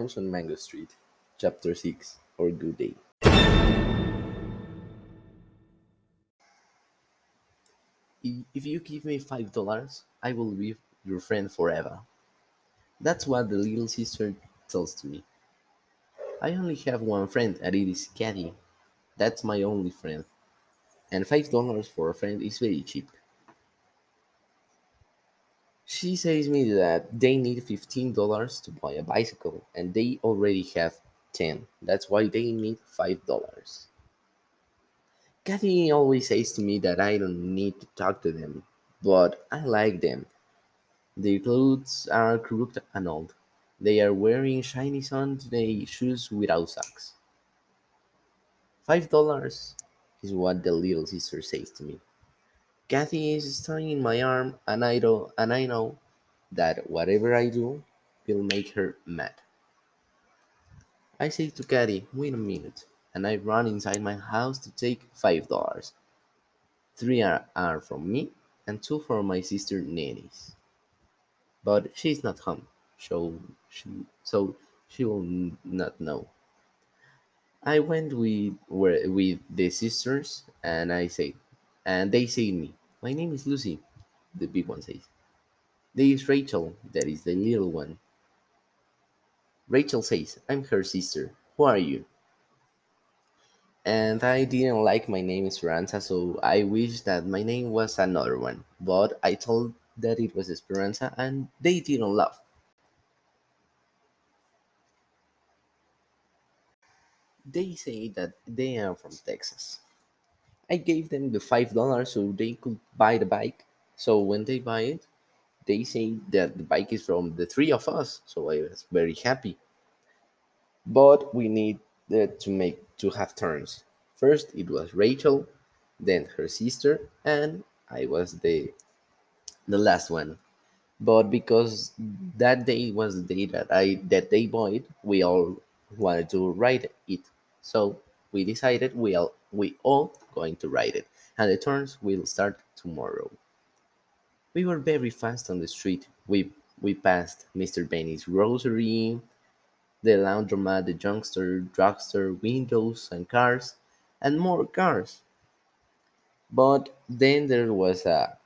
House on Mango Street, Chapter 6 or Good Day. If you give me five dollars, I will be your friend forever. That's what the little sister tells to me. I only have one friend, and it is Cathy. That's my only friend. And five dollars for a friend is very cheap. She says me that they need fifteen dollars to buy a bicycle, and they already have ten. That's why they need five dollars. Cathy always says to me that I don't need to talk to them, but I like them. Their clothes are crooked and old. They are wearing shiny Sunday shoes without socks. Five dollars is what the little sister says to me. Cathy is standing in my arm, and I know, and I know that whatever I do will make her mad. I say to Cathy, "Wait a minute," and I run inside my house to take five dollars. Three are, are from me, and two for my sister Nenny's. But she's not home, so she so she will not know. I went with with the sisters, and I say, and they to me, "My name is Lucy." The big one says, "There is Rachel." That is the little one. Rachel says, "I'm her sister. Who are you?" And I didn't like my name is Esperanza, so I wish that my name was another one. But I told that it was Esperanza, and they didn't laugh. They say that they are from Texas. I gave them the five dollars so they could buy the bike. So when they buy it, they say that the bike is from the three of us. So I was very happy. But we need uh, to make to have turns. First it was Rachel, then her sister, and I was the the last one. But because that day was the day that I that they bought, it, we all wanted to ride it. So we decided we all we all going to ride it, and the turns will start tomorrow. We were very fast on the street. We we passed Mr. Benny's grocery, the laundromat, the junkster, drugstore, windows and cars, and more cars. But then there was a,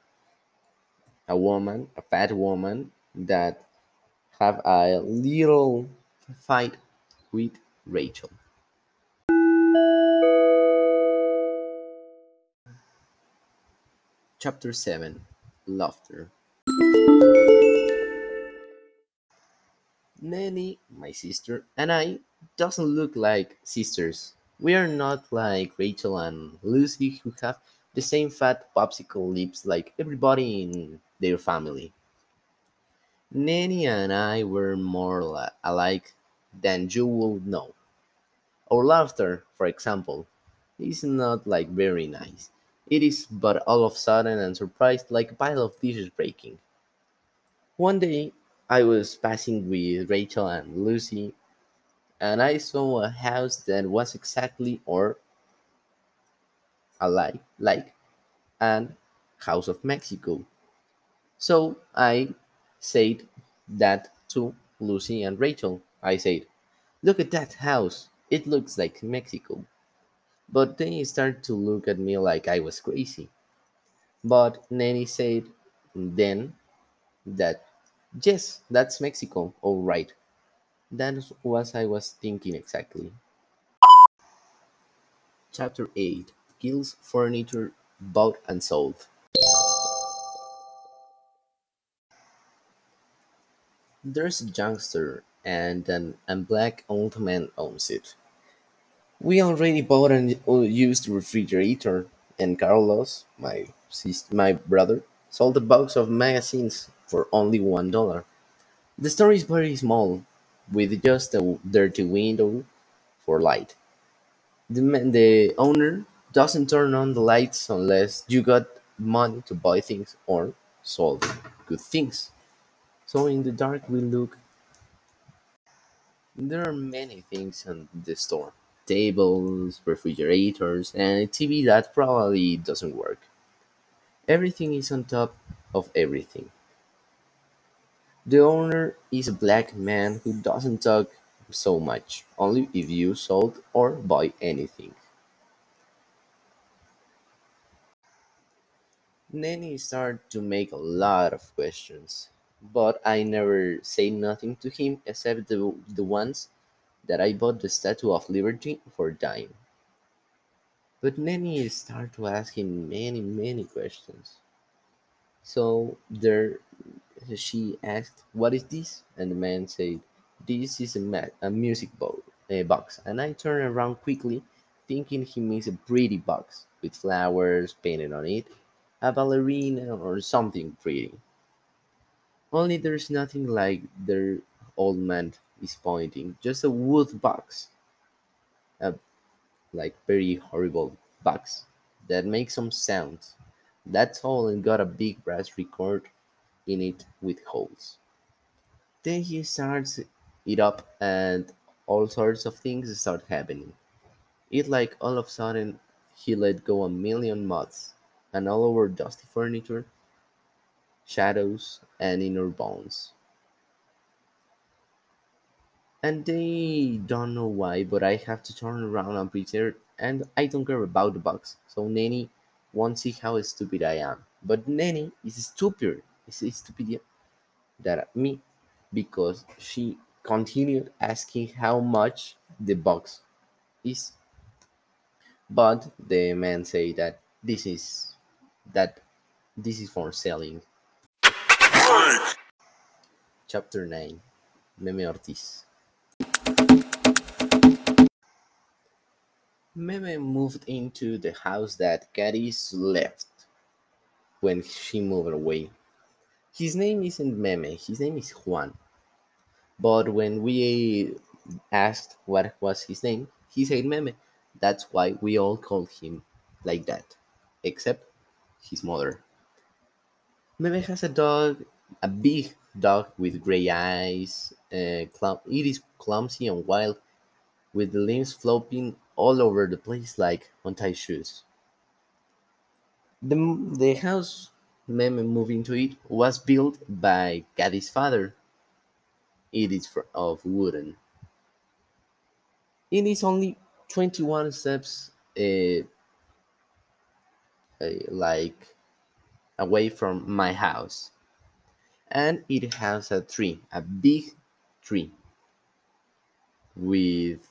a woman, a fat woman, that have a little fight with Rachel. Chapter 7 Laughter. Nenny, my sister, and I doesn't look like sisters. We are not like Rachel and Lucy who have the same fat popsicle lips like everybody in their family. Nenny and I were more alike than you would know. Our laughter, for example, is not like very nice. It is but all of a sudden and surprised like a pile of dishes breaking. One day I was passing with Rachel and Lucy and I saw a house that was exactly or alike like an house of Mexico. So I said that to Lucy and Rachel. I said, Look at that house. It looks like Mexico. But they started to look at me like I was crazy. But Nenny said then that, yes, that's Mexico, all right. That was what I was thinking exactly. Chapter 8 Gil's Furniture Bought and Sold. There's a youngster and an and black old man owns it. We already bought an used refrigerator, and Carlos, my sis- my brother, sold a box of magazines for only one dollar. The store is very small, with just a dirty window for light. The man, the owner doesn't turn on the lights unless you got money to buy things or sold good things. So in the dark we look There are many things in the store tables, refrigerators, and a TV that probably doesn't work. Everything is on top of everything. The owner is a black man who doesn't talk so much, only if you sold or buy anything. Nenny started to make a lot of questions, but I never say nothing to him except the, the ones that I bought the Statue of Liberty for dying. But Nenny started to ask him many, many questions. So there she asked, "What is this?" And the man said, "This is a, a music a box." And I turned around quickly, thinking he means a pretty box with flowers painted on it, a ballerina or something pretty. Only there's nothing like their old man is pointing, just a wood box, a like very horrible box that makes some sounds. That's all, and got a big brass record in it with holes. Then he starts it up, and all sorts of things start happening. It like all of a sudden he let go a million moths, and all over dusty furniture, shadows, and inner bones. And they don't know why, but I have to turn around and pretend, and I don't care about the box. So Nenny won't see how stupid I am. But Nenny is stupider, is stupid than me, because she continued asking how much the box is. But the man say that this is that this is for selling. Chapter 9 Meme Ortiz Meme moved into the house that Cathy's left when she moved away. His name isn't Meme, his name is Juan. But when we asked what was his name, he said Meme. That's why we all called him like that, except his mother. Meme has a dog, a big dog with gray eyes. Uh, it is clumsy and wild, with the limbs flopping all over the place like untied shoes. The, the house Meme moved into it was built by Cathy's father. It is of wooden. It is only 21 steps uh, uh, like away from my house. And it has a tree, a big tree with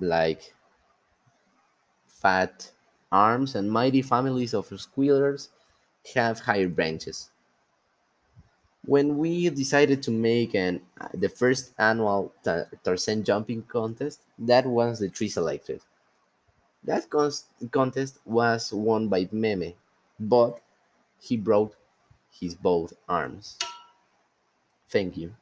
like fat arms and mighty families of squealers have higher branches. When we decided to make an the first annual Ta- Tarzan jumping contest, that was the tree selected. That contest was won by Meme, but he broke his both arms. Thank you.